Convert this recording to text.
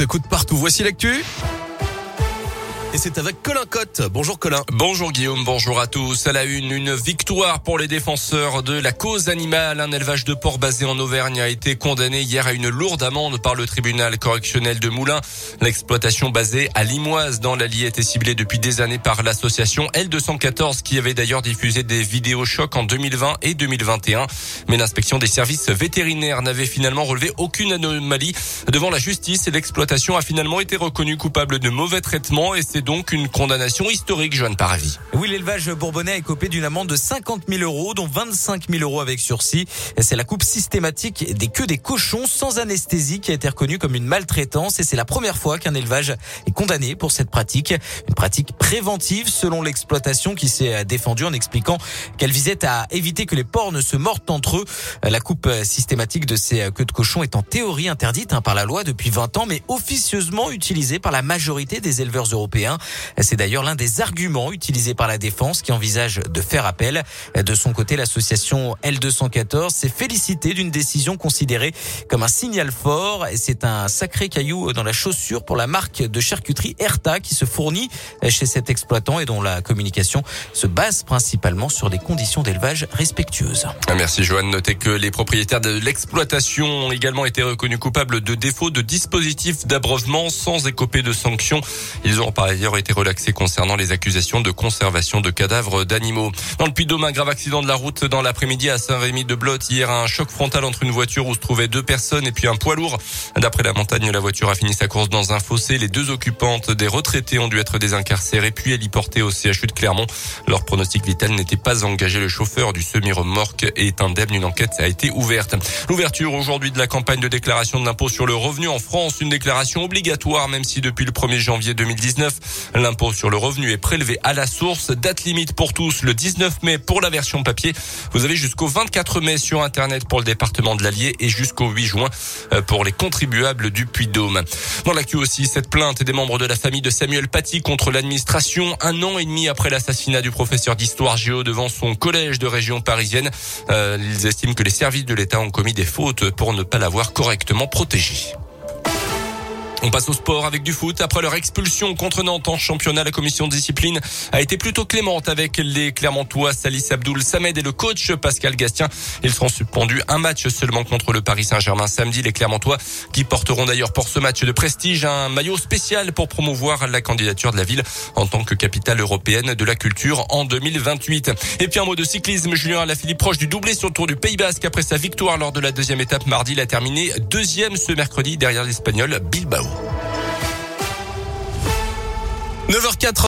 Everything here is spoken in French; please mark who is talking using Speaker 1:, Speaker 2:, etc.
Speaker 1: secoue partout. Voici l'actu. Et c'est avec Colin Cotte. Bonjour Colin.
Speaker 2: Bonjour Guillaume, bonjour à tous. À la une, une victoire pour les défenseurs de la cause animale. Un élevage de porc basé en Auvergne a été condamné hier à une lourde amende par le tribunal correctionnel de Moulins. L'exploitation basée à Limoise dans l'Allier était ciblée depuis des années par l'association L214 qui avait d'ailleurs diffusé des vidéos chocs en 2020 et 2021. Mais l'inspection des services vétérinaires n'avait finalement relevé aucune anomalie devant la justice et l'exploitation a finalement été reconnue coupable de mauvais traitements et c'est donc une condamnation historique, Joanne Paravi.
Speaker 3: Oui, l'élevage bourbonnais a écopé d'une amende de 50 000 euros, dont 25 000 euros avec sursis. C'est la coupe systématique des queues des cochons sans anesthésie qui a été reconnue comme une maltraitance et c'est la première fois qu'un élevage est condamné pour cette pratique. Une pratique préventive selon l'exploitation qui s'est défendue en expliquant qu'elle visait à éviter que les porcs ne se mordent entre eux. La coupe systématique de ces queues de cochons est en théorie interdite hein, par la loi depuis 20 ans, mais officieusement utilisée par la majorité des éleveurs européens. C'est d'ailleurs l'un des arguments utilisés par la défense qui envisage de faire appel. De son côté, l'association L214 s'est félicitée d'une décision considérée comme un signal fort. C'est un sacré caillou dans la chaussure pour la marque de charcuterie Erta qui se fournit chez cet exploitant et dont la communication se base principalement sur des conditions d'élevage respectueuses.
Speaker 2: Merci Joanne. Notez que les propriétaires de l'exploitation ont également été reconnus coupables de défaut de dispositifs d'abreuvement sans écoper de sanctions. Ils auront par ailleurs été relaxé concernant les accusations de conservation de cadavres d'animaux. Dans le Puy-de-Dôme, un grave accident de la route dans l'après-midi à Saint-Rémy-de-Blotte. Hier, un choc frontal entre une voiture où se trouvaient deux personnes et puis un poids lourd. D'après la montagne, la voiture a fini sa course dans un fossé. Les deux occupantes des retraités ont dû être désincarcérées puis héliportées au CHU de Clermont. Leur pronostic vital n'était pas engagé. Le chauffeur du semi-remorque est indemne. Une enquête a été ouverte. L'ouverture aujourd'hui de la campagne de déclaration de l'impôt sur le revenu en France, une déclaration obligatoire, même si depuis le 1er janvier 2019, L'impôt sur le revenu est prélevé à la source. Date limite pour tous le 19 mai pour la version papier. Vous avez jusqu'au 24 mai sur Internet pour le département de l'Allier et jusqu'au 8 juin euh, pour les contribuables du Puy-Dôme. Dans l'actu aussi, cette plainte des membres de la famille de Samuel Paty contre l'administration un an et demi après l'assassinat du professeur d'histoire géo devant son collège de région parisienne. Euh, ils estiment que les services de l'État ont commis des fautes pour ne pas l'avoir correctement protégé. On passe au sport avec du foot. Après leur expulsion contre Nantes en championnat, la commission de discipline a été plutôt clémente avec les Clermontois Salis Abdoul Samed et le coach Pascal Gastien. Ils seront suspendus un match seulement contre le Paris Saint-Germain samedi. Les Clermontois qui porteront d'ailleurs pour ce match de prestige un maillot spécial pour promouvoir la candidature de la ville en tant que capitale européenne de la culture en 2028. Et puis un mot de cyclisme. Julien Alaphilippe proche du doublé sur le Tour du Pays Basque après sa victoire lors de la deuxième étape mardi. Il a terminé deuxième ce mercredi derrière l'Espagnol Bilbao.
Speaker 1: 9h04